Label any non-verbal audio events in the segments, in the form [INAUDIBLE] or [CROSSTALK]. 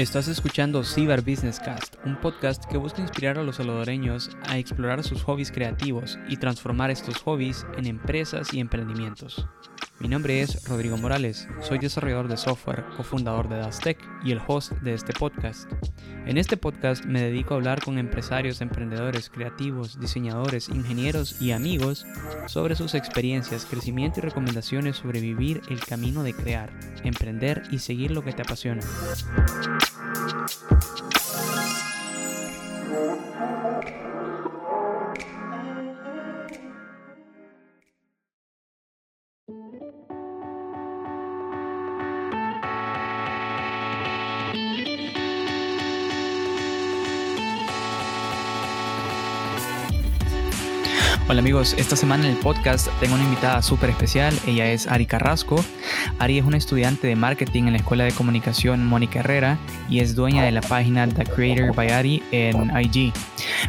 Estás escuchando Ciber Business Cast, un podcast que busca inspirar a los salvadoreños a explorar sus hobbies creativos y transformar estos hobbies en empresas y emprendimientos. Mi nombre es Rodrigo Morales, soy desarrollador de software, cofundador de Dastec y el host de este podcast. En este podcast me dedico a hablar con empresarios, emprendedores, creativos, diseñadores, ingenieros y amigos sobre sus experiencias, crecimiento y recomendaciones sobre vivir el camino de crear, emprender y seguir lo que te apasiona. Hola amigos, esta semana en el podcast tengo una invitada súper especial, ella es Ari Carrasco. Ari es una estudiante de marketing en la Escuela de Comunicación Mónica Herrera y es dueña de la página The Creator by Ari en IG.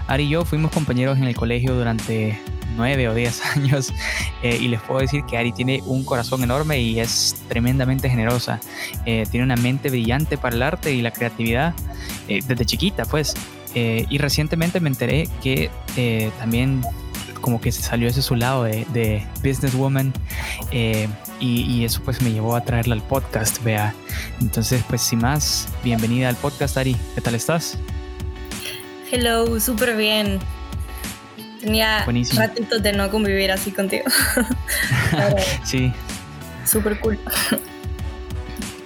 Ari y yo fuimos compañeros en el colegio durante nueve o diez [LAUGHS] años eh, y les puedo decir que Ari tiene un corazón enorme y es tremendamente generosa. Eh, tiene una mente brillante para el arte y la creatividad eh, desde chiquita pues. y recientemente me enteré que también como que se salió ese su lado de, de businesswoman eh, y, eso pues me llevó a traerla al podcast, vea. Entonces pues sin más, bienvenida al podcast Ari, ¿qué tal estás? Hello, súper bien. Tenía ratitos de no convivir así contigo. [LAUGHS] [LAUGHS] sí. Súper cool.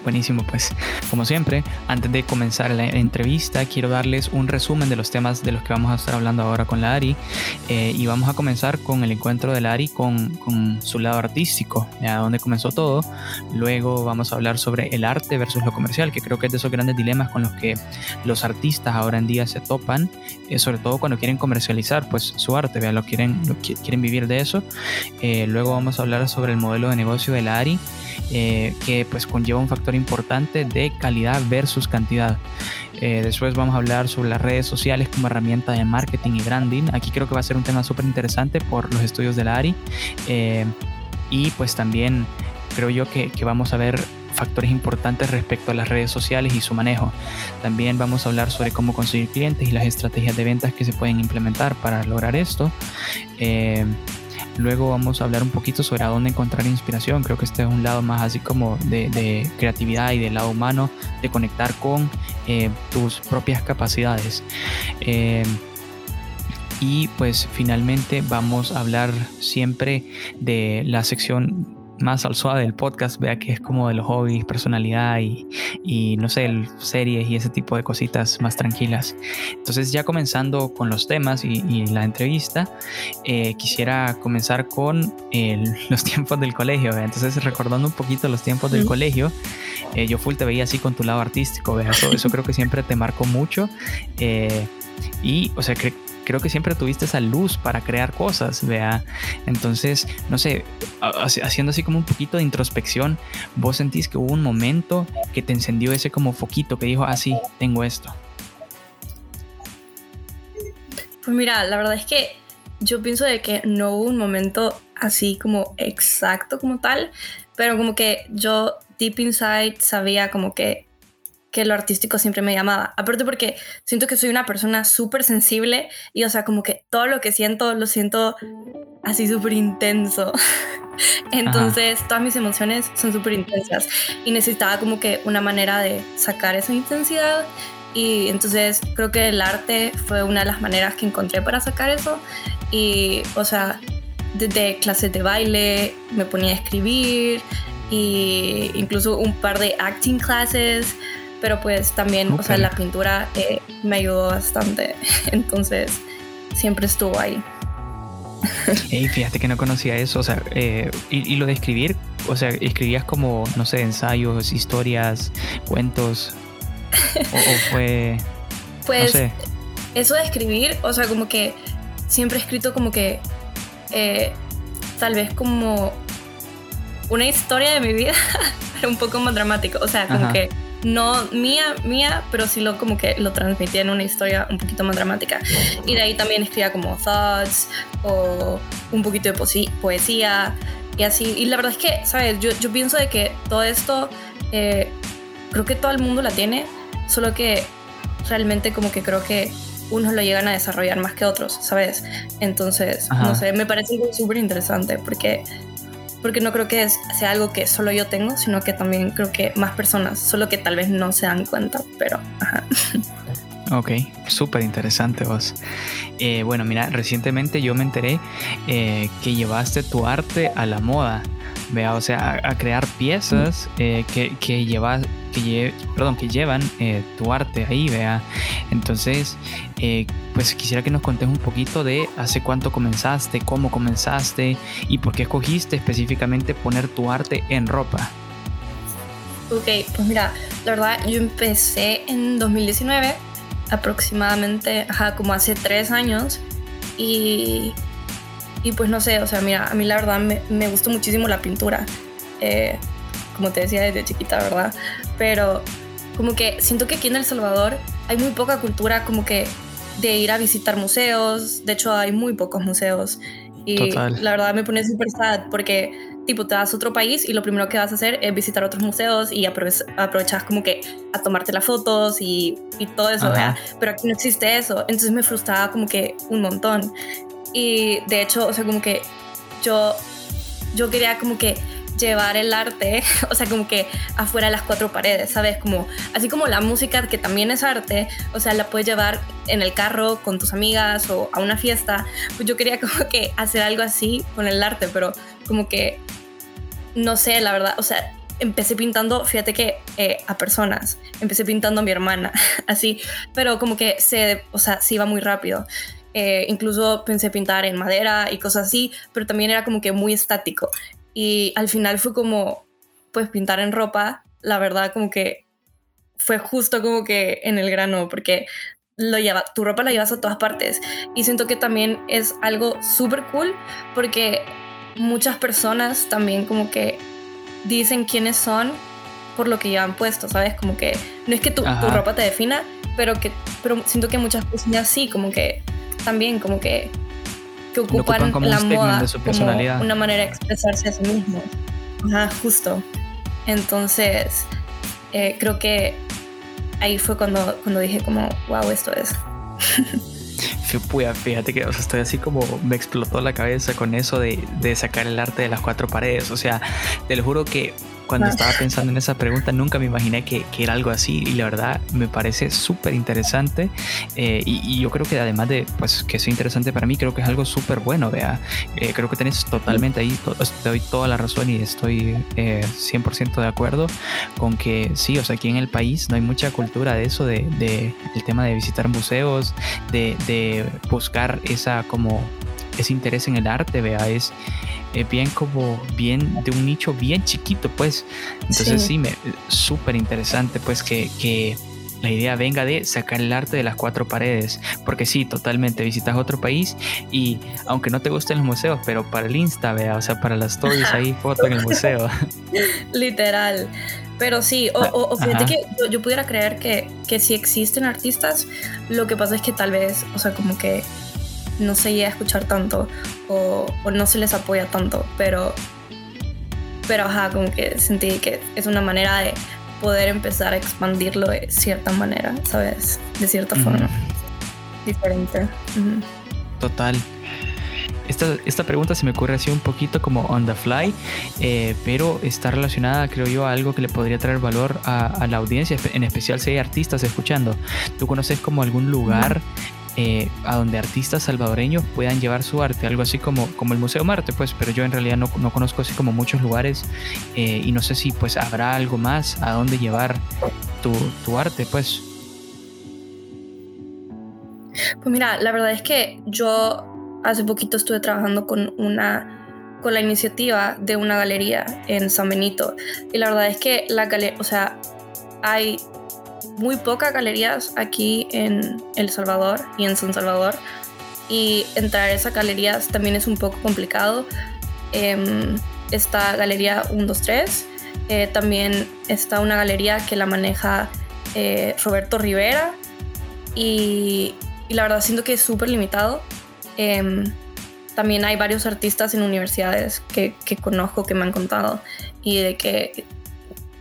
Buenísimo, pues como siempre, antes de comenzar la entrevista, quiero darles un resumen de los temas de los que vamos a estar hablando ahora con la Ari. Eh, y vamos a comenzar con el encuentro de la Ari con, con su lado artístico, a donde comenzó todo. Luego vamos a hablar sobre el arte versus lo comercial, que creo que es de esos grandes dilemas con los que los artistas ahora en día se topan, eh, sobre todo cuando quieren comercializar pues su arte, ¿vea? Lo quieren, quieren vivir de eso. Eh, luego vamos a hablar sobre el modelo de negocio de la Ari, que pues conlleva un factor importante de calidad versus cantidad. Eh, después vamos a hablar sobre las redes sociales como herramienta de marketing y branding. Aquí creo que va a ser un tema súper interesante por los estudios de la ARI. Eh, y pues también creo yo que, vamos a ver factores importantes respecto a las redes sociales y su manejo. También vamos a hablar sobre cómo conseguir clientes y las estrategias de ventas que se pueden implementar para lograr esto. Eh, Luego vamos a hablar un poquito sobre a dónde encontrar inspiración. Creo que este es un lado más así como de, creatividad y del lado humano, de conectar con eh, tus propias capacidades. Eh, y pues finalmente vamos a hablar siempre de la sección más al suave del podcast, vea que es como de los hobbies, personalidad y, y, no sé, series y ese tipo de cositas más tranquilas. Entonces ya comenzando con los temas y, la entrevista, eh, quisiera comenzar con [LAUGHS] los tiempos del colegio. Entonces recordando un poquito los tiempos del colegio, eh, yo full te veía así con tu lado artístico, ¿vea? Eso, eso creo que siempre te marcó mucho. Eh, y, o sea, creo que siempre tuviste esa luz para crear cosas, vea. Entonces, no sé, haciendo así como un poquito de introspección, vos sentís que hubo un momento que te encendió ese como foquito que dijo, ah, sí, tengo esto. Pues mira, la verdad es que yo pienso de que no hubo un momento así como exacto como tal, pero como que yo deep inside sabía como que que lo artístico siempre me llamaba. Aparte porque siento que soy una persona súper sensible y o sea, como que todo lo que siento lo siento así súper intenso. [LAUGHS] Entonces todas mis emociones son súper intensas y necesitaba como que una manera de sacar esa intensidad y entonces creo que el arte fue una de las maneras que encontré para sacar eso y o sea, desde clases de baile me ponía a escribir y incluso un par de acting classes pero pues también, o sea, la pintura eh, me ayudó bastante, [LAUGHS] entonces siempre estuvo ahí. Hey, fíjate que no conocía eso, o sea, eh, y, lo de escribir, o sea, escribías como, no sé, ensayos, historias, cuentos, o, fue... [LAUGHS] Pues eso de escribir, o sea, como que siempre he escrito como que, eh, tal vez como una historia de mi vida, [LAUGHS] pero un poco más dramático. O sea, como que no mía, mía, pero sí lo como que lo transmitía en una historia un poquito más dramática. Y de ahí también escribía como thoughts o un poquito de poesía y así. Y la verdad es que, ¿sabes? Yo, yo pienso de que todo esto, eh, creo que todo el mundo la tiene, solo que realmente como que creo que unos lo llegan a desarrollar más que otros, ¿sabes? Entonces, no sé, me parece súper interesante porque porque no creo que sea algo que solo yo tengo, sino que también creo que más personas, solo que tal vez no se dan cuenta, pero... Ajá. Ok, súper interesante vos. Eh, bueno, mira, recientemente yo me enteré eh, que llevaste tu arte a la moda, vea, o sea, a, crear piezas eh, que, que llevas que, perdón, que llevan eh, tu arte ahí, vea. Entonces, eh, pues quisiera que nos contes un poquito de hace cuánto comenzaste, cómo comenzaste y por qué escogiste específicamente poner tu arte en ropa. Ok, pues mira, la verdad yo empecé en 2019, aproximadamente, ajá, como hace tres años y, y pues no sé, o sea, mira, a mí la verdad me, me gustó muchísimo la pintura. Eh, como te decía desde chiquita, ¿verdad? Pero como que siento que aquí en El Salvador hay muy poca cultura como que de ir a visitar museos, de hecho hay muy pocos museos y la verdad me pone súper sad porque tipo te vas a otro país y lo primero que vas a hacer es visitar otros museos y aprovechas como que a tomarte las fotos y, y todo eso, ¿verdad? Pero aquí no existe eso, entonces me frustraba como que un montón. Y de hecho, o sea, como que yo, yo quería como que llevar el arte, [LAUGHS] o sea, como que afuera de las cuatro paredes, ¿sabes? Como, así como la música, que también es arte, o sea, la puedes llevar en el carro con tus amigas o a una fiesta. Pues yo quería [LAUGHS] como que hacer algo así con el arte, pero como que, no sé, la verdad, o sea, empecé pintando, fíjate que eh, a personas, empecé pintando a mi hermana, [LAUGHS] así, pero como que se, o sea, se iba muy rápido. Eh, incluso pensé pintar en madera y cosas así, pero también era como que muy estático. Y al final fue como, pues pintar en ropa, la verdad como que fue justo como que en el grano, porque lo lleva, tu ropa la llevas a todas partes. Y siento que también es algo súper cool, porque muchas personas también como que dicen quiénes son por lo que llevan puesto, ¿sabes? Como que no es que tu, tu, ropa te defina, pero que pero siento que muchas personas sí, como que también como que que ocupan, la moda de su personalidad. como una manera de expresarse a sí mismo. Ajá, justo. Entonces, eh, creo que ahí fue cuando, cuando dije como, wow, esto es. [LAUGHS] fíjate que estoy así como me explotó la cabeza con eso de, de, sacar el arte de las cuatro paredes. O sea, te lo juro que cuando estaba pensando en esa pregunta nunca me imaginé que, que era algo así y la verdad me parece súper interesante eh, y, yo creo que además de pues que es interesante para mí creo que es algo súper bueno vea eh, creo que tenés totalmente ahí te doy toda la razón y estoy 100% eh, de acuerdo con que sí o sea aquí en el país no hay mucha cultura de eso de, de el tema de visitar museos de, de buscar esa como ese interés en el arte vea es es bien como bien de un nicho bien chiquito, pues. Entonces sí, me súper interesante, pues que, que la idea venga de sacar el arte de las cuatro paredes. Porque sí, totalmente, visitas otro país y aunque no te gusten los museos, pero para el Insta, vea, o sea, para las stories ahí, [LAUGHS] foto en el museo. [LAUGHS] Literal. Pero sí, o, fíjate que yo, pudiera creer que, que sí existen artistas, lo que pasa es que tal vez, o sea, como que no se llega a escuchar tanto o, no se les apoya tanto, pero, pero ajá, como que sentí que es una manera de poder empezar a expandirlo de cierta manera, ¿sabes? De cierta forma diferente. Total. Esta, esta, pregunta se me ocurre así un poquito como on the fly, eh, pero está relacionada, creo yo, a algo que le podría traer valor a, la audiencia, en especial si hay artistas escuchando. ¿Tú conoces como algún lugar eh, a donde artistas salvadoreños puedan llevar su arte, algo así como, como el Museo Marte, pues, pero yo en realidad no, no conozco así como muchos lugares eh, y no sé si pues habrá algo más a dónde llevar tu, tu arte, pues. Pues mira, la verdad es que yo hace poquito estuve trabajando con una con la iniciativa de una galería en San Benito y la verdad es que la galería, o sea, hay muy pocas galerías aquí en El Salvador y en San Salvador. Y entrar a esas galerías también es un poco complicado. Em, está Galería 123. Eh, también está una galería que la maneja eh, Roberto Rivera. Y, la verdad siento que es súper limitado. Em, también hay varios artistas en universidades que, que, conozco que me han contado y de que,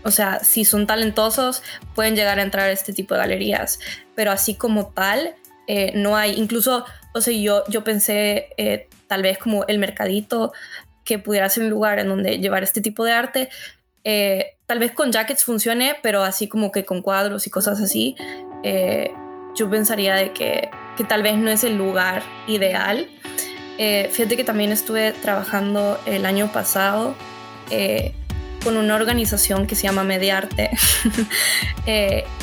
o sea, si son talentosos pueden llegar a entrar a este tipo de galerías, pero así como tal, eh, no hay, incluso, o sea, yo, yo pensé eh, tal vez como el mercadito que pudiera ser un lugar en donde llevar este tipo de arte. Eh, tal vez con jackets funcione, pero así como que con cuadros y cosas así, yo pensaría de que, que, tal vez no es el lugar ideal. fíjate que también estuve trabajando el año pasado con una organización que se llama Mediarte [LAUGHS]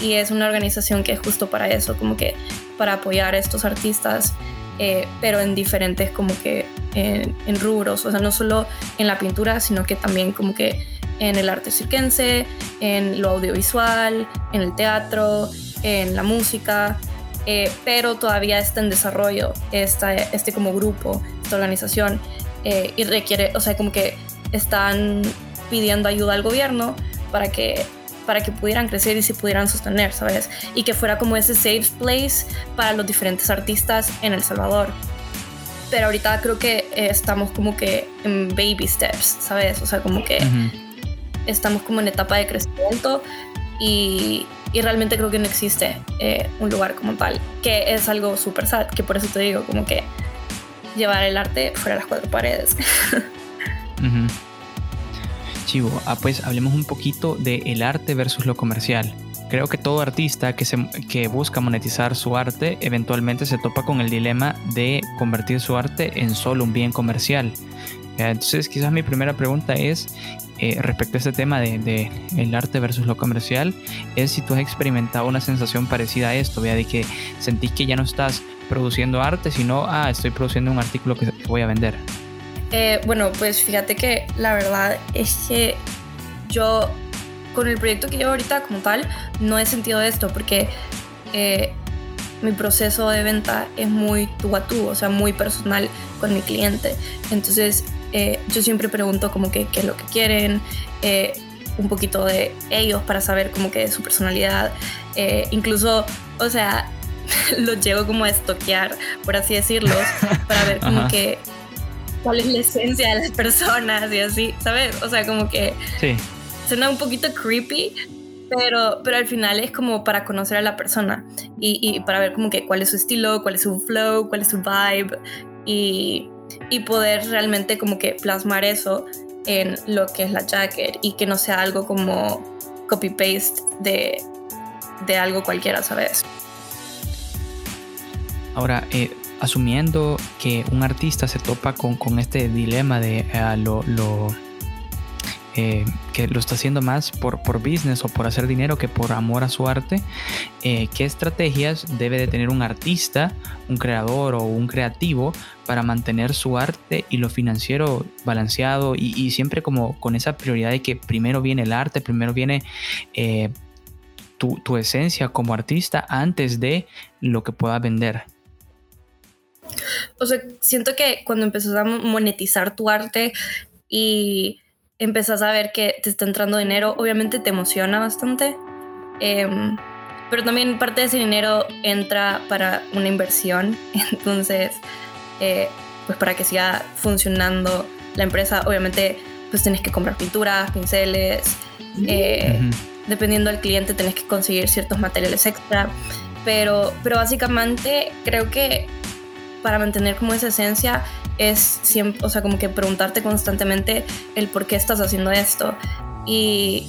y es una organización que es justo para eso, como que para apoyar a estos artistas, eh, pero en diferentes como que en, rubros, o sea, no solo en la pintura, sino que también como que en el arte cirquense, en lo audiovisual, en el teatro, en la música, eh, pero todavía está en desarrollo esta, este como grupo, esta organización, eh, y requiere, o sea, como que están pidiendo ayuda al gobierno para que para que pudieran crecer y se pudieran sostener, ¿sabes? Y que fuera como ese safe place para los diferentes artistas en El Salvador. Pero ahorita creo que eh, estamos como que en baby steps, ¿sabes? O sea, como que estamos como en etapa de crecimiento y, y realmente creo que no existe eh, un lugar como tal, que es algo súper sad, que por eso te digo, como que llevar el arte fuera de las cuatro paredes. [LAUGHS] Ah, pues hablemos un poquito de el arte versus lo comercial. Creo que todo artista que, busca monetizar su arte eventualmente se topa con el dilema de convertir su arte en solo un bien comercial. Entonces quizás mi primera pregunta es eh, respecto a este tema de, de, el arte versus lo comercial, es si tú has experimentado una sensación parecida a esto, ¿vea? de que sentís que ya no estás produciendo arte, sino, ah, estoy produciendo un artículo que voy a vender. Eh, bueno, pues fíjate que la verdad es que yo con el proyecto que llevo ahorita como tal no he sentido esto porque eh, mi proceso de venta es muy tú a tú, o sea, muy personal con mi cliente. Entonces eh, yo siempre pregunto como que qué es lo que quieren, un poquito de ellos para saber como que su personalidad. incluso, o sea, [LAUGHS] los llevo como a estoquear, por así decirlo, para ver como que cuál es la esencia de las personas y así, ¿sabes? O sea, como que sí. suena un poquito creepy, pero, pero al final es como para conocer a la persona y, y, para ver como que cuál es su estilo, cuál es su flow, cuál es su vibe y, y poder realmente como que plasmar eso en lo que es la jacket y que no sea algo como copy-paste de, de algo cualquiera, ¿sabes? Ahora, eh, asumiendo que un artista se topa con, este dilema de eh, lo, eh, que lo está haciendo más por, por business o por hacer dinero que por amor a su arte, eh, ¿qué estrategias debe de tener un artista, un creador o un creativo para mantener su arte y lo financiero balanceado y, siempre como con esa prioridad de que primero viene el arte, primero viene... Tu, tu, esencia como artista antes de lo que pueda vender. O sea, siento que cuando empezás a monetizar tu arte y empezás a ver que te está entrando dinero, obviamente te emociona bastante. Em, pero también parte de ese dinero entra para una inversión. [LAUGHS] Entonces, eh, pues para que siga funcionando la empresa, obviamente pues tienes que comprar pinturas, pinceles. Eh, dependiendo del cliente, tenés que conseguir ciertos materiales extra. Pero, pero básicamente creo que para mantener como esa esencia es siempre, o sea, como que preguntarte constantemente el por qué estás haciendo esto. Y,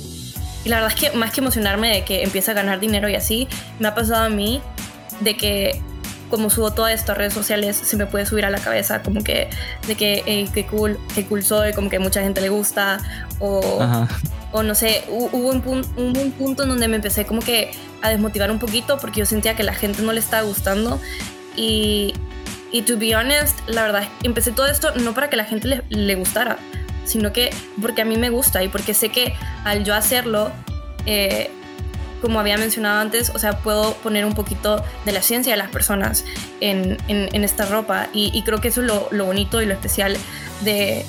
la verdad es que más que emocionarme de que empiece a ganar dinero y así, me ha pasado a mí de que como subo todas estas redes sociales se me puede subir a la cabeza como que de que hey, qué cool qué cool soy como que mucha gente le gusta o, o no sé hubo un, un, punto en donde me empecé como que a desmotivar un poquito porque yo sentía que la gente no le estaba gustando y, y to be honest, la verdad, empecé todo esto no para que la gente le, gustara, sino que porque a mí me gusta y porque sé que al yo hacerlo, eh, como había mencionado antes, o sea, puedo poner un poquito de la ciencia de las personas en, en, esta ropa. Y, creo que eso es lo, lo, bonito y lo especial de,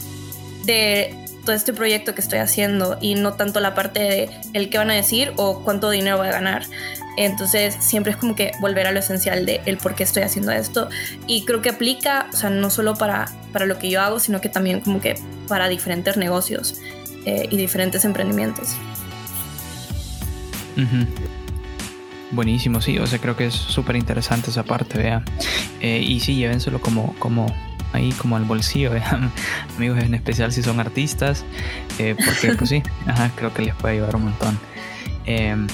de todo este proyecto que estoy haciendo y no tanto la parte de el qué van a decir o cuánto dinero voy a ganar. Entonces siempre es como que volver a lo esencial de el por qué estoy haciendo esto. Y creo que aplica, o sea, no solo para, para lo que yo hago, sino que también como que para diferentes negocios eh, y diferentes emprendimientos. Buenísimo, sí, o sea, creo que es súper interesante esa parte, vea. Eh, y sí, llévenselo como, como ahí como al bolsillo, [LAUGHS] vean, amigos, en especial si son artistas, eh, porque pues sí, [LAUGHS] creo que les puede ayudar un montón. Em,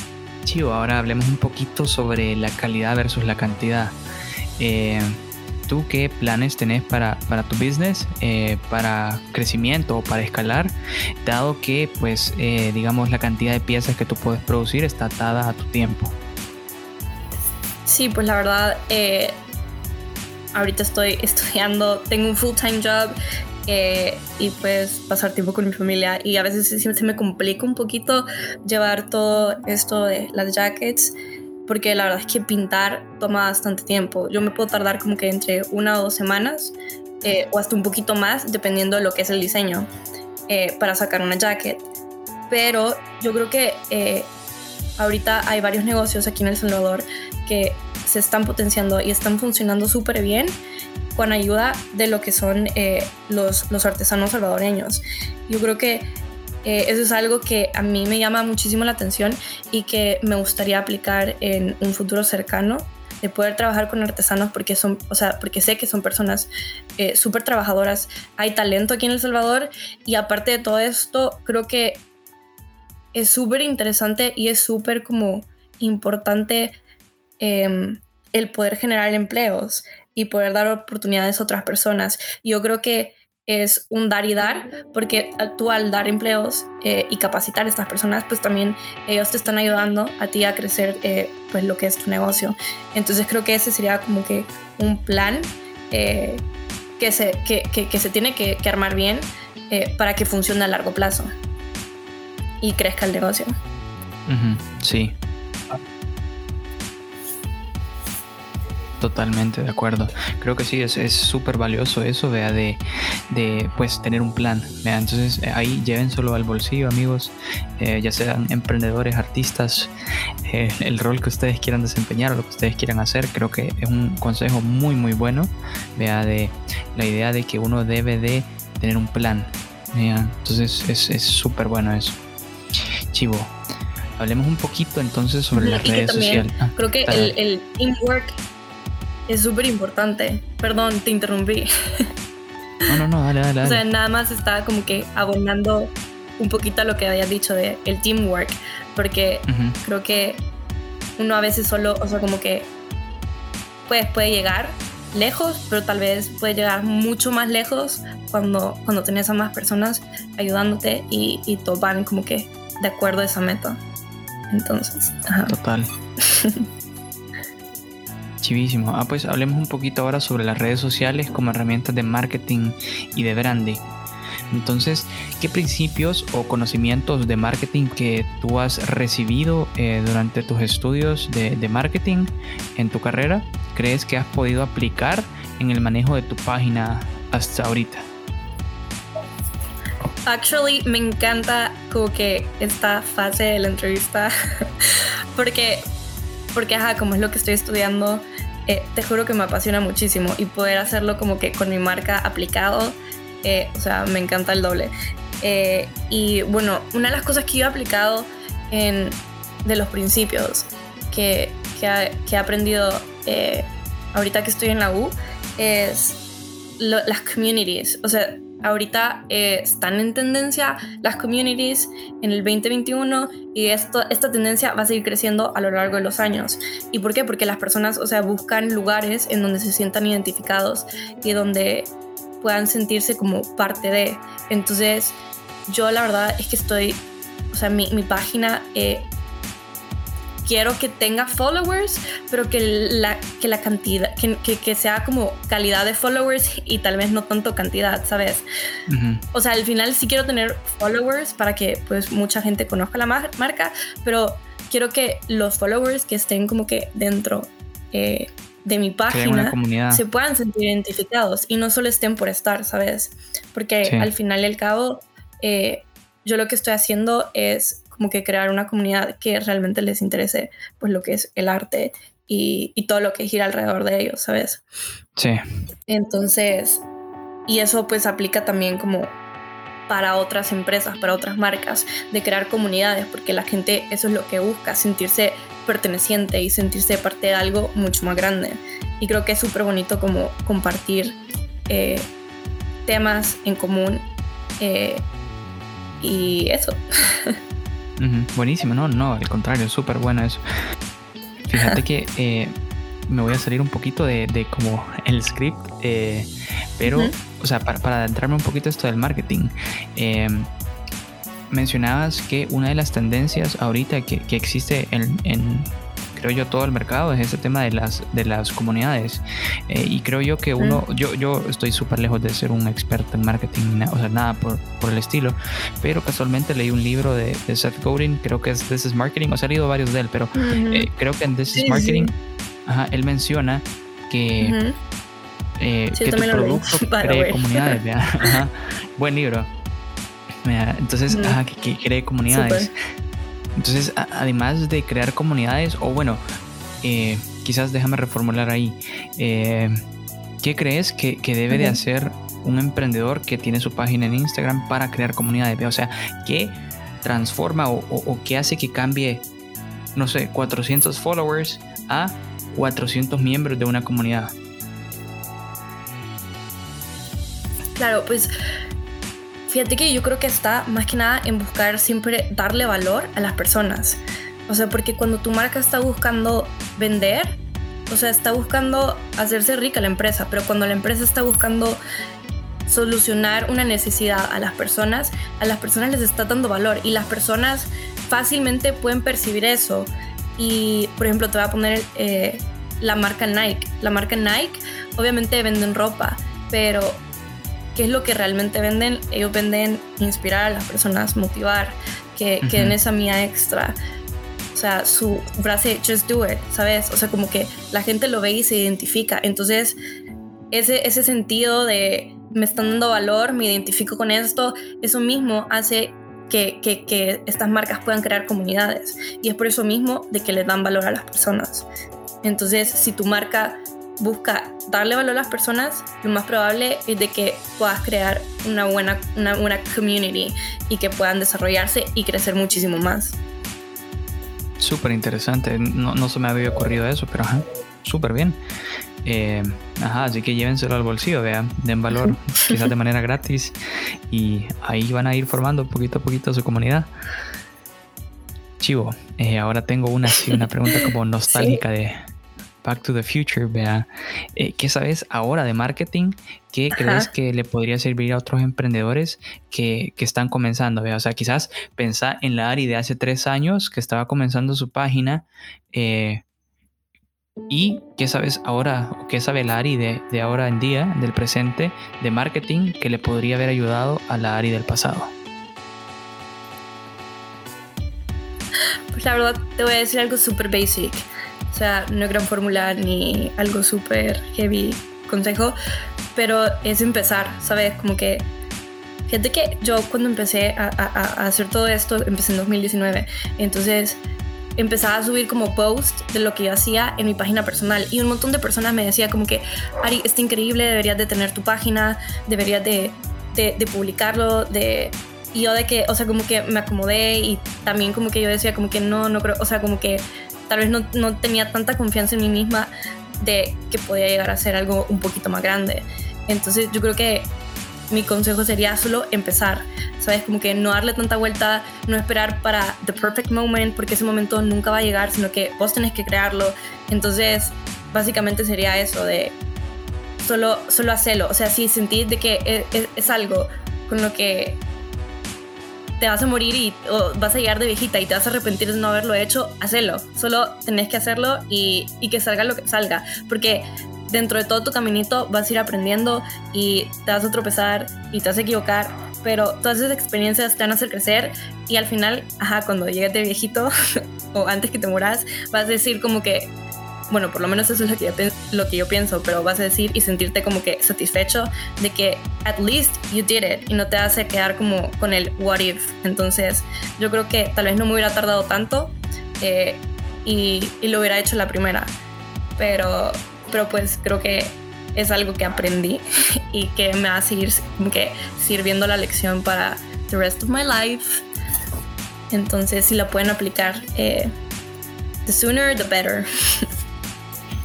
chivo, ahora hablemos un poquito sobre la calidad versus la cantidad. Eh, ¿Tú qué planes tenés para, para tu business, eh, para crecimiento o para escalar, dado que, pues, eh, digamos, la cantidad de piezas que tú puedes producir está atada a tu tiempo? Sí, pues la verdad, ahorita estoy [LAUGHS] estudiando, tengo un full-time job y pues pasar tiempo con mi familia y a veces se me complica un poquito llevar todo esto de las jackets porque la verdad es que pintar toma bastante tiempo. Yo me puedo tardar como que entre una o dos semanas eh, o hasta un poquito más dependiendo de lo que es el diseño eh, para sacar una jacket. Pero yo creo que eh, ahorita hay varios negocios aquí en El Salvador que se están potenciando y están funcionando súper bien con ayuda de lo que son eh, los, los artesanos salvadoreños. Yo creo que eh, eso es algo que a mí me llama muchísimo la atención y que me gustaría aplicar en un futuro cercano de poder trabajar con artesanos porque son, o sea, porque sé que son personas eh, súper trabajadoras, hay talento aquí en El Salvador y aparte de todo esto, creo que es súper interesante y es súper como importante em, el poder generar empleos y poder dar oportunidades a otras personas. Yo creo que es un dar y dar, porque tú al dar empleos eh, y capacitar a estas personas, pues también ellos te están ayudando a ti a crecer eh, pues lo que es tu negocio. Entonces creo que ese sería como que un plan eh, que, se, que, que, se tiene que armar bien para que funcione a largo plazo y crezca el negocio. Sí, Totalmente de acuerdo. Creo que sí, es súper valioso eso, vea, de, de, pues tener un plan. Vea. Entonces eh, ahí lleven solo al bolsillo, amigos, eh, ya sean emprendedores, artistas, eh, el rol que ustedes quieran desempeñar o lo que ustedes quieran hacer. Creo que es un consejo muy, muy bueno, vea, de la idea de que uno debe de tener un plan. Vea. Entonces es súper bueno eso. Chivo. Hablemos un poquito entonces sobre las redes sociales. Ah, creo que el, el teamwork es súper importante. Perdón, te interrumpí. No, no, no, dale, dale, [LAUGHS] O sea, nada más estaba como que abonando un poquito a lo que habías dicho de el teamwork, porque creo que uno a veces solo, o sea, como que pues, puede llegar lejos, pero tal vez puede llegar mucho más lejos cuando, cuando tenés a más personas ayudándote y, y todos van como que de acuerdo a esa meta. Entonces, ajá. Total. [LAUGHS] Ah, pues hablemos un poquito ahora sobre las redes sociales como herramientas de marketing y de branding. Entonces, ¿qué principios o conocimientos de marketing que tú has recibido eh, durante tus estudios de, de, marketing en tu carrera crees que has podido aplicar en el manejo de tu página hasta ahorita? Actually, me encanta como que esta fase de la entrevista [LAUGHS] porque porque, ajá, como es lo que estoy estudiando, eh, te juro que me apasiona muchísimo y poder hacerlo como que con mi marca aplicado, eh, o sea, me encanta el doble. Eh, y bueno, una de las cosas que yo he aplicado en, de los principios que, que, que he aprendido ahorita que estoy en la U es las communities, o sea, ahorita eh, están en tendencia las communities en el 2021 y esto, esta tendencia va a seguir creciendo a lo largo de los años. ¿Y por qué? Porque las personas, o sea, buscan lugares en donde se sientan identificados y donde puedan sentirse como parte de. Entonces, yo la verdad es que estoy, o sea, mi, mi página eh, quiero que tenga followers, pero que la, que la cantidad, que, que, sea como calidad de followers y tal vez no tanto cantidad, ¿sabes? O sea, al final sí quiero tener followers para que pues mucha gente conozca la marca, pero quiero que los followers que estén como que dentro eh, de mi página se puedan sentir identificados y no solo estén por estar, ¿sabes? Porque al final y al cabo eh, yo lo que estoy haciendo es como que crear una comunidad que realmente les interese pues lo que es el arte y, y todo lo que gira alrededor de ellos, ¿sabes? Sí. Entonces, y eso pues aplica también como para otras empresas, para otras marcas, de crear comunidades, porque la gente eso es lo que busca, sentirse perteneciente y sentirse parte de algo mucho más grande. Y creo que es súper bonito como compartir eh, temas en común eh, y eso. [LAUGHS] Buenísimo, no, no, al contrario, súper bueno eso. Fíjate [LAUGHS] que eh, me voy a salir un poquito de, como el script, pero, o sea, para, para, adentrarme un poquito esto del marketing, mencionabas que una de las tendencias ahorita que, que existe en, en, creo yo, todo el mercado es ese tema de las, de las comunidades. Eh, y creo yo que uno, yo, yo estoy súper lejos de ser un experto en marketing, o sea, nada por, por el estilo, pero casualmente leí un libro de, Seth Godin, creo que es This is Marketing, o sea, he leído varios de él, pero eh, creo que en This is Marketing, Ajá, él menciona que... Eh, que tu producto [LAUGHS] cree comunidades, Buen libro. Entonces, que, cree comunidades. Entonces, además de crear comunidades, o bueno, eh, quizás déjame reformular ahí, eh, ¿qué crees que, debe de hacer un emprendedor que tiene su página en Instagram para crear comunidades? O sea, ¿qué transforma o, qué hace que cambie, no sé, 400 followers a 400 miembros de una comunidad? Claro, pues Fíjate que yo creo que está más que nada en buscar siempre darle valor a las personas. O sea, porque cuando tu marca está buscando vender, o sea, está buscando hacerse rica la empresa, pero cuando la empresa está buscando solucionar una necesidad a las personas, a las personas les está dando valor y las personas fácilmente pueden percibir eso. Y, por ejemplo, te voy a poner eh, la marca Nike. La marca Nike obviamente venden ropa, pero qué es lo que realmente venden. Ellos venden inspirar a las personas, motivar, que, que den esa mía extra. O sea, su frase, just do it, ¿sabes? O sea, como que la gente lo ve y se identifica. Entonces, ese, ese sentido de me están dando valor, me identifico con esto, eso mismo hace que, que, que, estas marcas puedan crear comunidades. Y es por eso mismo de que le dan valor a las personas. Entonces, si tu marca busca darle valor a las personas, lo más probable es de que puedas crear una buena, una buena community y que puedan desarrollarse y crecer muchísimo más. Súper interesante, no, no, se me había ocurrido eso, pero ajá, súper bien. Eh, ajá, así que llévenselo al bolsillo, vean, den valor, [LAUGHS] quizás de manera gratis y ahí van a ir formando poquito a poquito su comunidad. Chivo, eh, ahora tengo una, una pregunta como [LAUGHS] nostálgica de, Back to the Future, vea, eh, ¿qué sabes ahora de marketing? ¿Qué crees que le podría servir a otros emprendedores que, están comenzando? Vea? O sea, quizás pensar en la Ari de hace tres años que estaba comenzando su página. Eh, ¿Y qué sabes ahora, qué sabe la Ari de, de ahora en día, del presente, de marketing, que le podría haber ayudado a la Ari del pasado? Pues la verdad te voy a decir algo súper basic. Sea, no gran fórmula ni algo súper heavy consejo, pero es empezar, ¿sabes? Como que Fíjate que yo cuando empecé a, hacer todo esto, empecé en 2019, entonces empezaba a subir como post de lo que yo hacía en mi página personal y un montón de personas me decía como que, Ari, está increíble, deberías de tener tu página, deberías de, de, de publicarlo, de... Y yo de que, o sea, como que me acomodé y también como que yo decía como que no, no creo, o sea, como que tal vez no, no tenía tanta confianza en mí misma de que podía llegar a ser algo un poquito más grande. Entonces yo creo que mi consejo sería solo empezar, ¿sabes? Como que no darle tanta vuelta, no esperar para the perfect moment, porque ese momento nunca va a llegar, sino que vos tenés que crearlo. Entonces, básicamente sería eso de solo, solo hacerlo. O sea, si sentís de que es, es algo con lo que te vas a morir y o vas a llegar de viejita y te vas a arrepentir de no haberlo hecho, hazlo. Solo tenés que hacerlo y, y que salga lo que salga. Porque dentro de todo tu caminito vas a ir aprendiendo y te vas a tropezar y te vas a equivocar, pero todas esas experiencias te van a hacer crecer y al final, ajá, cuando llegues de viejito [LAUGHS] o antes que te muras, vas a decir como que bueno, por lo menos eso es lo que, yo, pienso, pero vas a decir y sentirte como que satisfecho de que at least you did it y no te hace quedar como con el what if. Entonces, yo creo que tal vez no me hubiera tardado tanto eh, y, y, lo hubiera hecho la primera, pero, pero pues creo que es algo que aprendí [LAUGHS] y que me va a seguir que sirviendo la lección para the rest of my life. Entonces, si la pueden aplicar, eh, the sooner the better. [LAUGHS]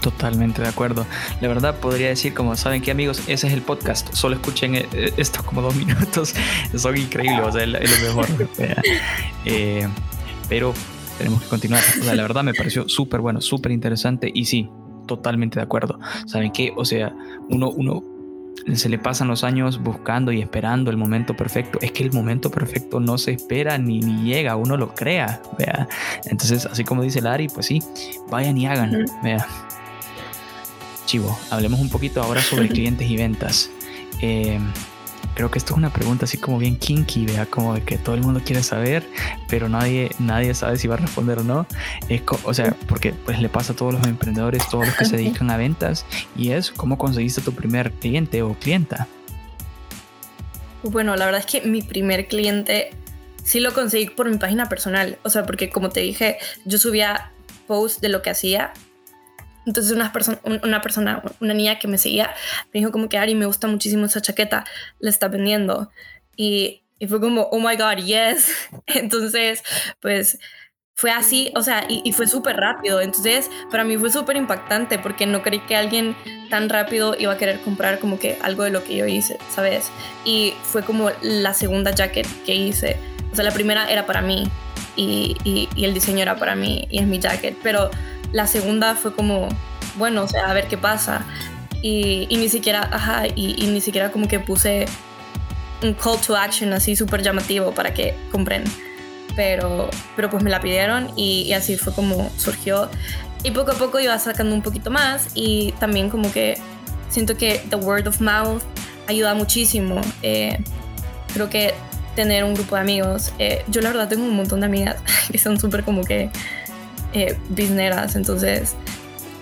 Totalmente de acuerdo. La verdad podría decir, como saben que amigos, ese es el podcast. Solo escuchen eh, estos como dos [LAUGHS] minutos. Son increíbles, o sea, es lo mejor. [LAUGHS] Eh, pero tenemos que continuar. O sea, la verdad me pareció súper bueno, súper interesante. Y sí, totalmente de acuerdo. ¿Saben qué? O sea, uno, uno se le pasan los años buscando y esperando el momento perfecto. Es que el momento perfecto no se espera ni, ni llega, uno lo crea. Vea. Entonces, así como dice Lari, pues sí, vayan y hagan. Vea. Chivo, hablemos un poquito ahora sobre [LAUGHS] clientes y ventas. Eh, creo que esto es una pregunta así como bien kinky, vea, como de que todo el mundo quiere saber, pero nadie, nadie sabe si va a responder o no. Es o sea, porque pues le pasa a todos los emprendedores, todos los que se dedican a ventas, y es cómo conseguiste tu primer cliente o clienta. Bueno, la verdad es que mi primer cliente sí lo conseguí por mi página personal, o sea, porque como te dije, yo subía posts de lo que hacía entonces una, persona, una persona, una niña que me seguía, me dijo como que Ari, me gusta muchísimo esa chaqueta, la está vendiendo. Y, y fue como, oh my god, yes. [LAUGHS] Entonces, pues fue así, o sea, y, y fue súper rápido. Entonces, para mí fue súper impactante porque no creí que alguien tan rápido iba a querer comprar como que algo de lo que yo hice, ¿sabes? Y fue como la segunda jacket que hice. O sea, la primera era para mí y, y, y el diseño era para mí y es mi jacket, pero la segunda fue como, bueno, o sea, a ver qué pasa. Y, ni siquiera, ajá, y, ni siquiera como que puse un call to action así súper llamativo para que compren. Pero, pero pues me la pidieron y, y, así fue como surgió. Y poco a poco iba sacando un poquito más y también como que siento que the word of mouth ayuda muchísimo. Eh, creo que tener un grupo de amigos, eh, yo la verdad tengo un montón de amigas [LAUGHS] que son súper como que eh, entonces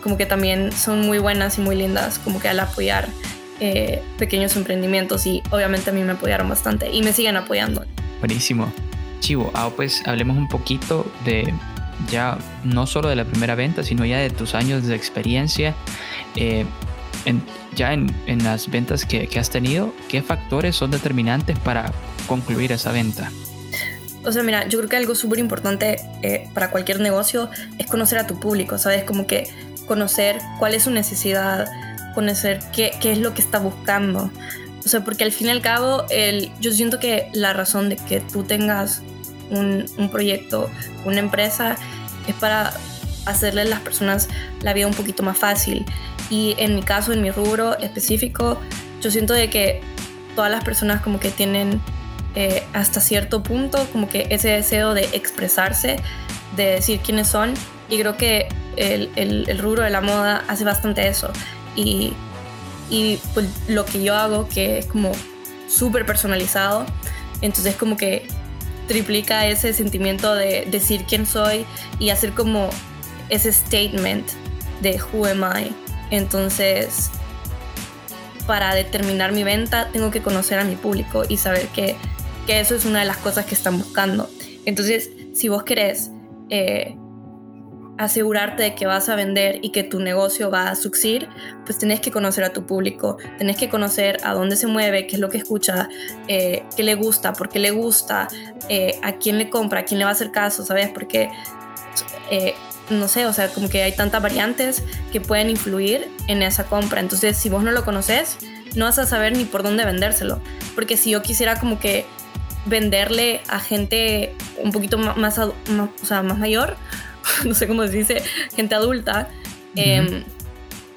como que también son muy buenas y muy lindas como que al apoyar eh, pequeños emprendimientos y obviamente a mí me apoyaron bastante y me siguen apoyando. Buenísimo. Chivo, ah, pues hablemos un poquito de ya no solo de la primera venta, sino ya de tus años de experiencia. Eh, ya en, en, las ventas que, que has tenido, ¿qué factores son determinantes para concluir esa venta? O sea, mira, yo creo que algo súper importante eh, para cualquier negocio es conocer a tu público, ¿sabes? Como que conocer cuál es su necesidad, conocer qué, qué es lo que está buscando. O sea, porque al fin y al cabo, el, yo siento que la razón de que tú tengas un, un proyecto, una empresa, es para hacerle a las personas la vida un poquito más fácil. Y en mi caso, en mi rubro específico, yo siento de que todas las personas como que tienen eh, hasta cierto punto como que ese deseo de expresarse, de decir quiénes son. Y creo que el, el, rubro de la moda hace bastante eso. Y, y pues, lo que yo hago, que es como súper personalizado, entonces como que triplica ese sentimiento de decir quién soy y hacer como ese statement de who am I. Entonces, para determinar mi venta, tengo que conocer a mi público y saber que que eso es una de las cosas que están buscando. Entonces, si vos querés eh, asegurarte de que vas a vender y que tu negocio va a suceder, pues tenés que conocer a tu público, tenés que conocer a dónde se mueve, qué es lo que escucha, eh, qué le gusta, por qué le gusta, eh, a quién le compra, a quién le va a hacer caso, ¿sabes? Porque, no sé, o sea, como que hay tantas variantes que pueden influir en esa compra. Entonces, si vos no lo conoces, no vas a saber ni por dónde vendérselo. Porque si yo quisiera como que venderle a gente un poquito más, o sea, más mayor, [LAUGHS] no sé cómo se dice, gente adulta, em,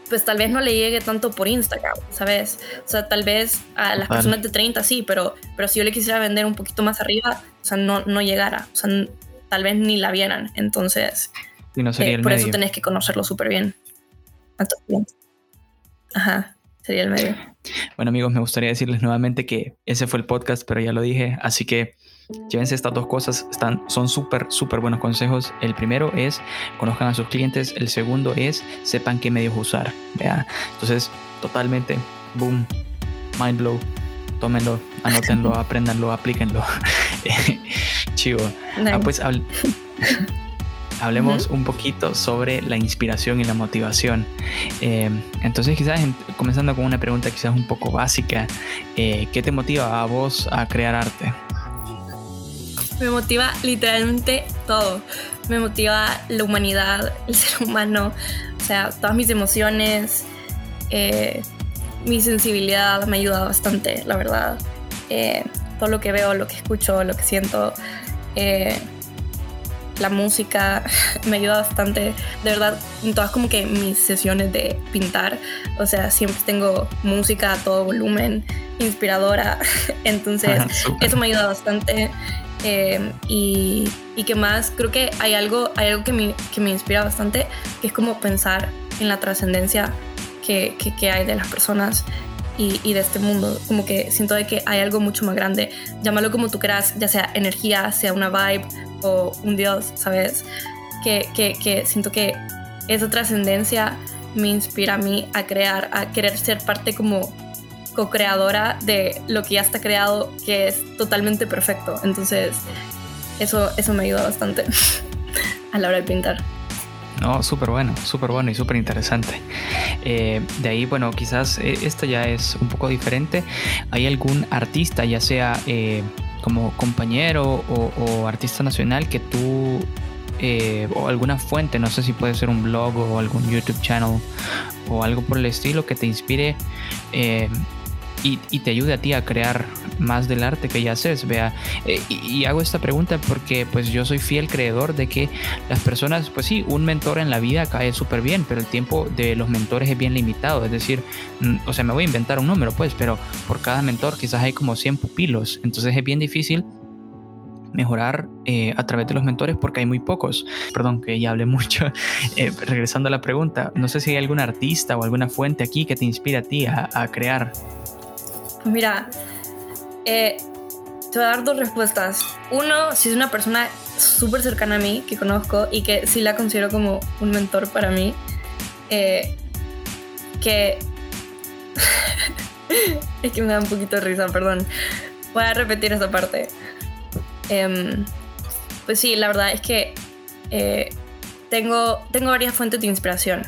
pues tal vez no le llegue tanto por Instagram, ¿sabes? O sea, tal vez a las personas de 30 sí, pero, pero si yo le quisiera vender un poquito más arriba, o sea, no, no llegara, o sea, tal vez ni la vieran, entonces... no sería eh, por eso tenés que conocerlo súper bien. Ajá sería el medio. Bueno amigos, me gustaría decirles nuevamente que ese fue el podcast, pero ya lo dije, así que llévense estas dos cosas, están, son súper, súper buenos consejos. El primero es conozcan a sus clientes, el segundo es sepan qué medios usar. ¿vea? Entonces, totalmente, boom, mind blow, tómenlo, anótenlo, [LAUGHS] apréndanlo, aplíquenlo. [LAUGHS] Chivo. Ah, pues [LAUGHS] hablemos un poquito sobre la inspiración y la motivación. Eh, entonces, quizás comenzando con una pregunta quizás un poco básica, eh, ¿qué te motiva a vos a crear arte? Me motiva literalmente todo. Me motiva la humanidad, [LAUGHS] el ser humano, o sea, todas mis emociones, eh, mi sensibilidad me ayuda bastante, la verdad. todo lo que veo, lo que escucho, lo que siento la música [SIGHS] me ayuda bastante. De verdad, en todas como que mis sesiones de pintar, o sea, siempre tengo música a todo volumen, inspiradora. [LAUGHS] Entonces, [LAUGHS] eso me ayuda bastante. Eh, y, y que más, creo que hay algo, hay algo que, me, que me inspira bastante, que es como pensar en la trascendencia que, que, que, hay de las personas y, y, de este mundo. Como que siento de que hay algo mucho más grande. Llámalo como tú quieras, ya sea energía, sea una vibe un dios, ¿sabes? Que, que, que siento que esa trascendencia me inspira a mí a crear, a querer ser parte como co-creadora de lo que ya está creado, que es totalmente perfecto. Entonces, eso, eso me ayuda bastante [LAUGHS] a la hora de pintar. No, súper bueno, súper bueno y súper interesante. Eh, de ahí, bueno, quizás eh, esto ya es un poco diferente. ¿Hay algún artista, ya sea eh, como compañero o, artista nacional, que tú, o alguna fuente, no sé si puede ser un blog o algún YouTube channel o algo por el estilo, que te inspire y, te ayude a ti a crear más del arte que ya haces, vea. Eh, y, hago esta pregunta porque pues yo soy fiel creedor de que las personas, pues sí, un mentor en la vida cae súper bien, pero el tiempo de los mentores es bien limitado, es decir, mm, o sea, me voy a inventar un número, pues, pero por cada mentor quizás hay como 100 pupilos, entonces es bien difícil mejorar eh, a través de los mentores porque hay muy pocos. Perdón que ya hablé [LAUGHS] mucho. Eh, regresando a la pregunta, no sé si hay algún artista o alguna fuente aquí que te inspire a ti a, a crear. Pues mira, eh, te voy a dar dos respuestas. Uno, si es una persona súper cercana a mí, que conozco y que sí la considero como un mentor para mí, eh, que... [LAUGHS] es que me da un poquito de risa, perdón. Voy a repetir esa parte. Em, pues sí, la verdad es que eh, tengo, tengo varias fuentes de inspiración.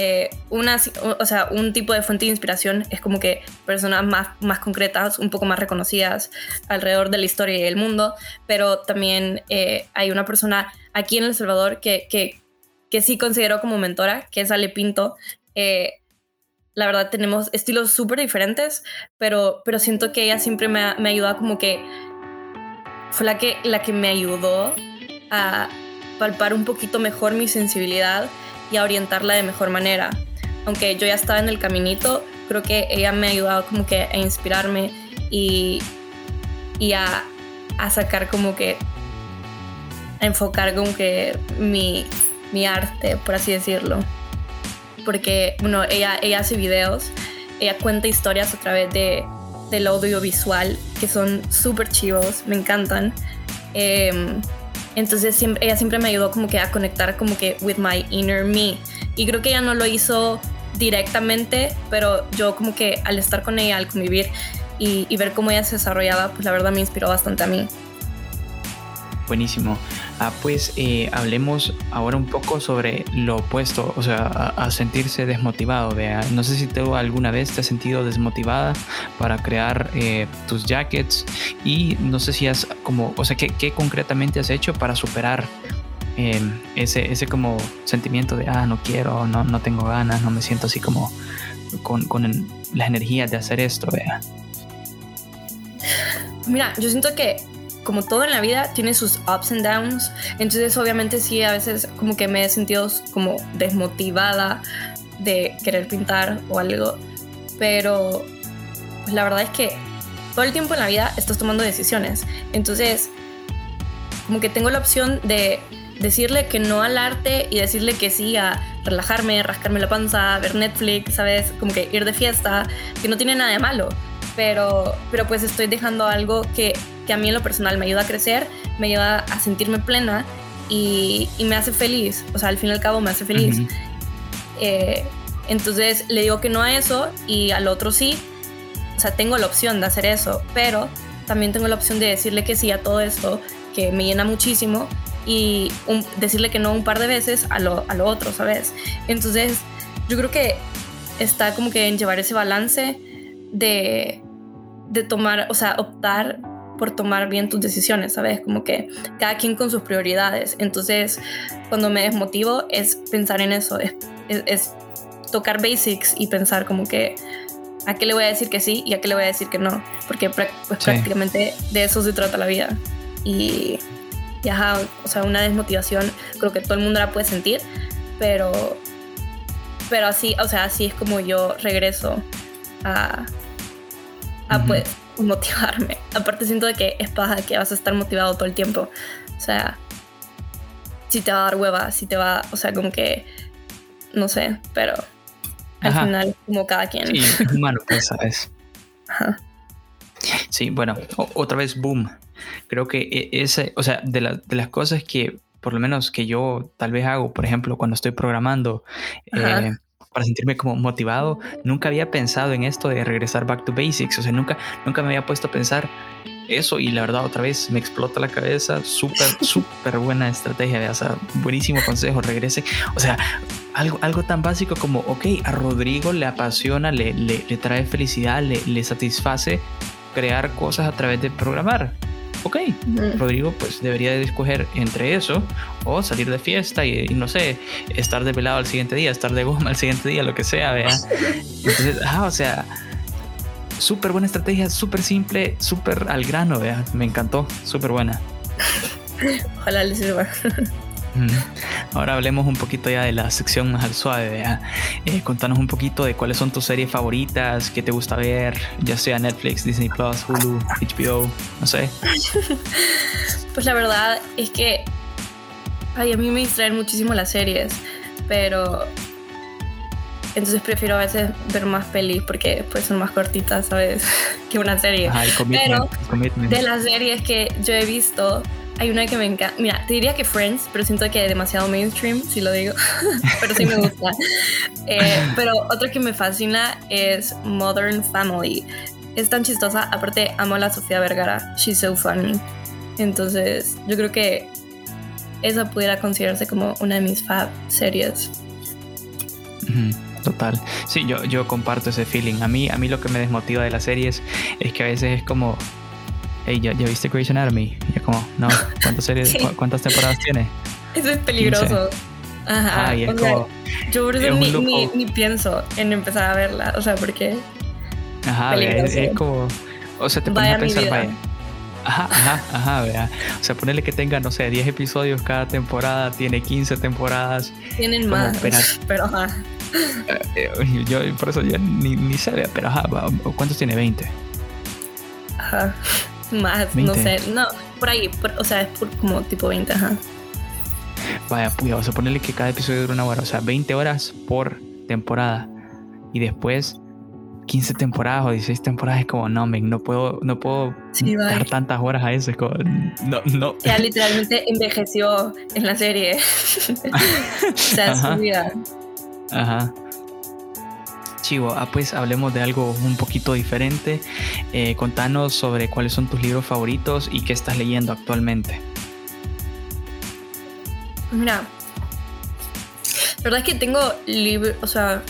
Eh, o sea, un tipo de fuente de inspiración es como que personas más, más concretas, un poco más reconocidas alrededor de la historia y del mundo, pero también eh, hay una persona aquí en El Salvador que, que, que, sí considero como mentora, que es Ale Pinto. Eh, la verdad tenemos estilos súper diferentes, pero, pero siento que ella siempre me me ha ayudado como que fue la que, la que me ayudó a palpar un poquito mejor mi sensibilidad y a orientarla de mejor manera. Aunque yo ya estaba en el caminito, creo que ella me ha ayudado como que a inspirarme y, y a, a sacar como que, a enfocar como que mi, mi arte, por así decirlo. Porque, bueno, ella, ella hace videos, ella cuenta historias a través de, del audiovisual que son súper chivos, me encantan. Eh, entonces siempre, ella siempre me ayudó como que a conectar como que with my inner me. Y creo que ella no lo hizo directamente, pero yo como que al estar con ella, al convivir y, ver cómo ella se desarrollaba, pues la verdad me inspiró bastante a mí. Buenísimo. Ah, pues eh, hablemos ahora un poco sobre lo opuesto, o sea, a, sentirse desmotivado. Vea. No sé si tú alguna vez te has sentido desmotivada para crear eh, tus jackets y no sé si has como, o sea, ¿qué, qué concretamente has hecho para superar em, ese, ese como sentimiento de, ah, no quiero, no, no tengo ganas, no me siento así como con, con las energías de hacer esto, vea. Mira, yo siento que como todo en la vida, tiene sus ups and downs. Entonces, obviamente, sí, a veces como que me he sentido como desmotivada de querer pintar o algo. Pero, pues la verdad es que todo el tiempo en la vida estás tomando decisiones. Entonces, como que tengo la opción de decirle que no al arte y decirle que sí a relajarme, rascarme la panza, ver Netflix, ¿sabes? Como que ir de fiesta, que no tiene nada de malo. Pero, pero pues estoy dejando algo que que a mí en lo personal me ayuda a crecer, me ayuda a sentirme plena y, y me hace feliz. O sea, al fin y al cabo me hace feliz. Eh, entonces le digo que no a eso y al otro sí. O sea, tengo la opción de hacer eso, pero también tengo la opción de decirle que sí a todo esto que me llena muchísimo y decirle que no un par de veces a lo, a lo otro, ¿sabes? Entonces, yo creo que está como que en llevar ese balance de, de tomar, o sea, optar por tomar bien tus decisiones, ¿sabes? Como que cada quien con sus prioridades. Entonces, cuando me desmotivo es pensar en eso, es, es, tocar basics y pensar como que a qué le voy a decir que sí y a qué le voy a decir que no, porque pues, prácticamente de eso se trata la vida. Y, y ajá, o sea, una desmotivación creo que todo el mundo la puede sentir, pero pero así, o sea, así es como yo regreso a, a pues motivarme. Aparte siento de que es paja que vas a estar motivado todo el tiempo. O sea, si te va a dar hueva, si te va, o sea, como que, no sé, pero al final como cada quien. Sí, es humano, pues, ¿sabes? Ajá. Sí, bueno, otra vez, boom. Creo que e, ese, o sea, de, de las cosas que por lo menos que yo tal vez hago, por ejemplo, cuando estoy programando, eh, para sentirme como motivado, nunca había pensado en esto de regresar back to basics, o sea, nunca, nunca me había puesto a pensar eso y la verdad otra vez me explota la cabeza, súper, [LAUGHS] súper buena estrategia, o sea, buenísimo consejo, regrese, o sea, algo, algo tan básico como, ok, a Rodrigo le apasiona, le, le, le trae felicidad, le, le satisface crear cosas a través de programar ok, Rodrigo pues debería de escoger entre eso o salir de fiesta y, no sé, estar de velado al siguiente día, estar de goma al siguiente día, lo que sea, vea. Entonces, [LAUGHS] ah, o sea, súper buena estrategia, súper simple, súper al grano, vea. Me encantó, súper buena. Ojalá le sirva. [LAUGHS] Ahora hablemos un poquito ya de la sección más al suave. Eh, contanos un poquito de cuáles son tus series favoritas, qué te gusta ver, ya sea Netflix, Disney Plus, Hulu, HBO, no sé. [LAUGHS] Pues la verdad es que ay, a mí me distraen muchísimo las series, pero entonces prefiero a veces ver más pelis porque pues son más cortitas, ¿sabes? [LAUGHS] que una serie. pero de las series que yo he visto, hay una que me encanta. Mira, te diría que Friends, pero siento que es demasiado mainstream, si lo digo. [LAUGHS] pero sí me gusta. Eh, pero otra que me fascina es Modern Family. Es tan chistosa. Aparte, amo a la Sofía Vergara. She's so funny. Entonces, yo creo que esa pudiera considerarse como una de mis fab series. Total. Sí, yo, yo comparto ese feeling. A mí, a mí lo que me desmotiva de las series es que a veces es como hey, ¿ya, viste Grey's Anatomy? Y yo como, no, ¿cuántas series, [LAUGHS] cuántas temporadas tiene? Eso es peligroso. Ajá. es como, yo por eso ni, ni, pienso en empezar a verla, o sea, porque... Ajá, es, es, como... O sea, te pones a pensar, vaya. Ajá, ajá, [LAUGHS] ajá, vea. O sea, ponerle que tenga, no sé, 10 episodios cada temporada, tiene 15 temporadas. Tienen más, [LAUGHS] pero ajá. Eh, eh, yo por eso ya ni, ni sé, pero ajá, ¿cuántos tiene? 20. Ajá más, no sé, no, por ahí, o sea, es por como tipo 20, ajá. Vaya, pues vamos a ponerle que cada episodio dura una hora, o sea, 20 horas por temporada. Y después 15 temporadas o 16 temporadas es como, no, men, no puedo, no puedo dar tantas horas a eso, es como, no, no. Ya literalmente envejeció en la serie. [LAUGHS] o sea, su vida. Ajá. Ah, pues hablemos de algo un poquito diferente. Eh, contanos sobre cuáles son tus libros favoritos y qué estás leyendo actualmente. Mira, la verdad es que tengo libros, o sea,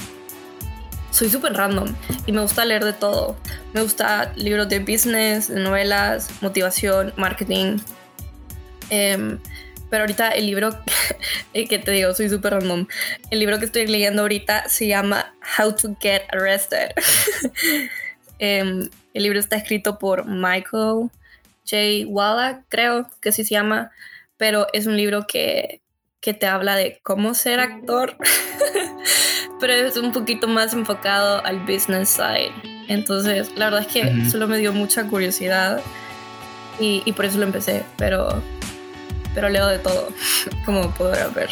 soy súper random y me gusta leer de todo. Me gusta libros de business, de novelas, motivación, marketing. Em, pero ahorita el libro, [LAUGHS] que te digo, soy súper random. El libro que estoy leyendo ahorita se llama How to Get Arrested. [LAUGHS] Em, el libro está escrito por Michael J. Wallach, creo que así se llama. Pero es un libro que, que te habla de cómo ser actor. [LAUGHS] pero es un poquito más enfocado al business side. Entonces, la verdad es que solo me dio mucha curiosidad y, y por eso lo empecé. Pero pero leo de todo, como podrás ver.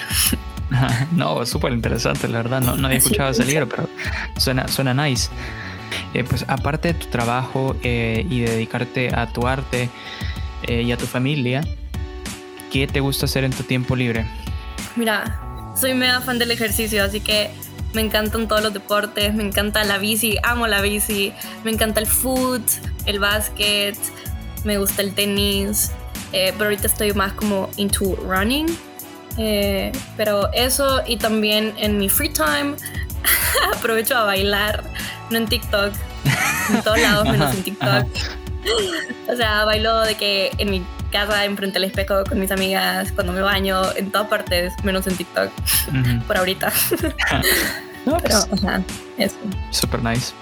[LAUGHS] no, súper interesante, la verdad. No, no había escuchado ese libro, pero suena, suena nice. Eh, pues aparte de tu trabajo eh, y dedicarte a tu arte, eh, y a tu familia, ¿qué te gusta hacer en tu tiempo libre? Mira, soy mega fan del ejercicio, así que me encantan todos los deportes, me encanta la bici, amo la bici, me encanta el foot, el básquet, me gusta el tenis, eh, pero ahorita estoy más como into running. Eh, pero eso y también en mi free time [LAUGHS] aprovecho a bailar, no en TikTok, en todos lados menos en [LAUGHS] TikTok. [LAUGHS] o sea, bailo de que en mi casa, enfrente al espejo con mis amigas, cuando me baño, en todas partes, menos en TikTok, por ahorita. Pero, pues, eso. Super nice.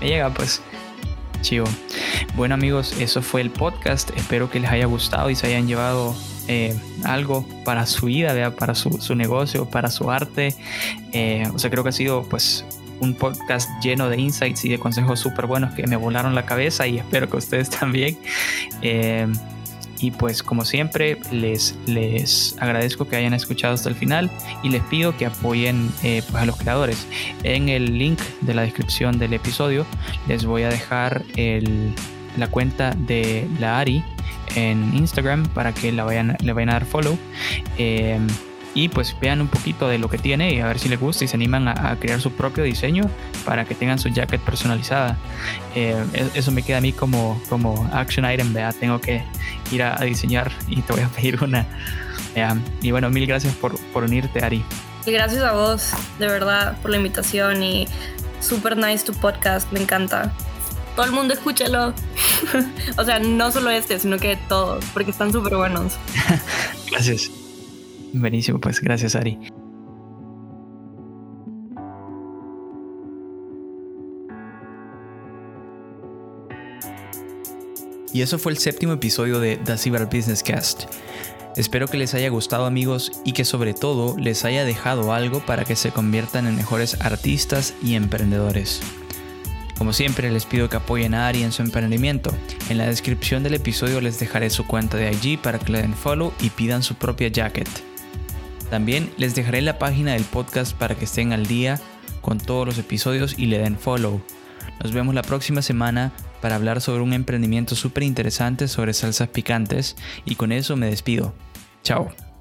Me llega, pues. Chivo. Bueno, amigos, eso fue el podcast. Espero que les haya gustado y se hayan llevado eh, algo para su vida, para su, su, negocio, para su arte. Eh, o sea, creo que ha sido, pues, un podcast lleno de insights y de consejos súper buenos que me volaron la cabeza y espero que ustedes [LAUGHS] también. Eh, y pues como siempre les, les agradezco que hayan escuchado hasta el final y les pido que apoyen eh, pues, a los creadores. En el link de la descripción del episodio les voy a dejar el, la cuenta de la Ari en Instagram para que la vayan, le vayan a dar follow. Eh, y pues vean un poquito de lo que tiene y a ver si les gusta y se animan a, crear su propio diseño para que tengan su jacket personalizada. Eh, e, eso me queda a mí como, como action item, vea, tengo que ir a, diseñar y te voy a [LAUGHS] pedir una. y bueno, mil gracias por, por unirte, Ari. Y gracias a vos, de verdad, por la invitación y super nice tu podcast, me encanta. Todo el mundo escúchalo. [LAUGHS] o sea, no solo este, sino que todos, porque están súper buenos. [LAUGHS] gracias. Buenísimo, pues gracias Ari. Y eso fue el séptimo episodio de The Cyber Business Cast. Espero que les haya gustado amigos y que sobre todo les haya dejado algo para que se conviertan en mejores artistas y emprendedores. Como siempre les pido que apoyen a Ari en su emprendimiento. En la descripción del episodio les dejaré su cuenta de IG para que le den follow y pidan su propia jacket. También les dejaré la página del podcast para que estén al día con todos los episodios y le den follow. Nos vemos la próxima semana para hablar sobre un emprendimiento súper interesante sobre salsas picantes y con eso me despido. Chao.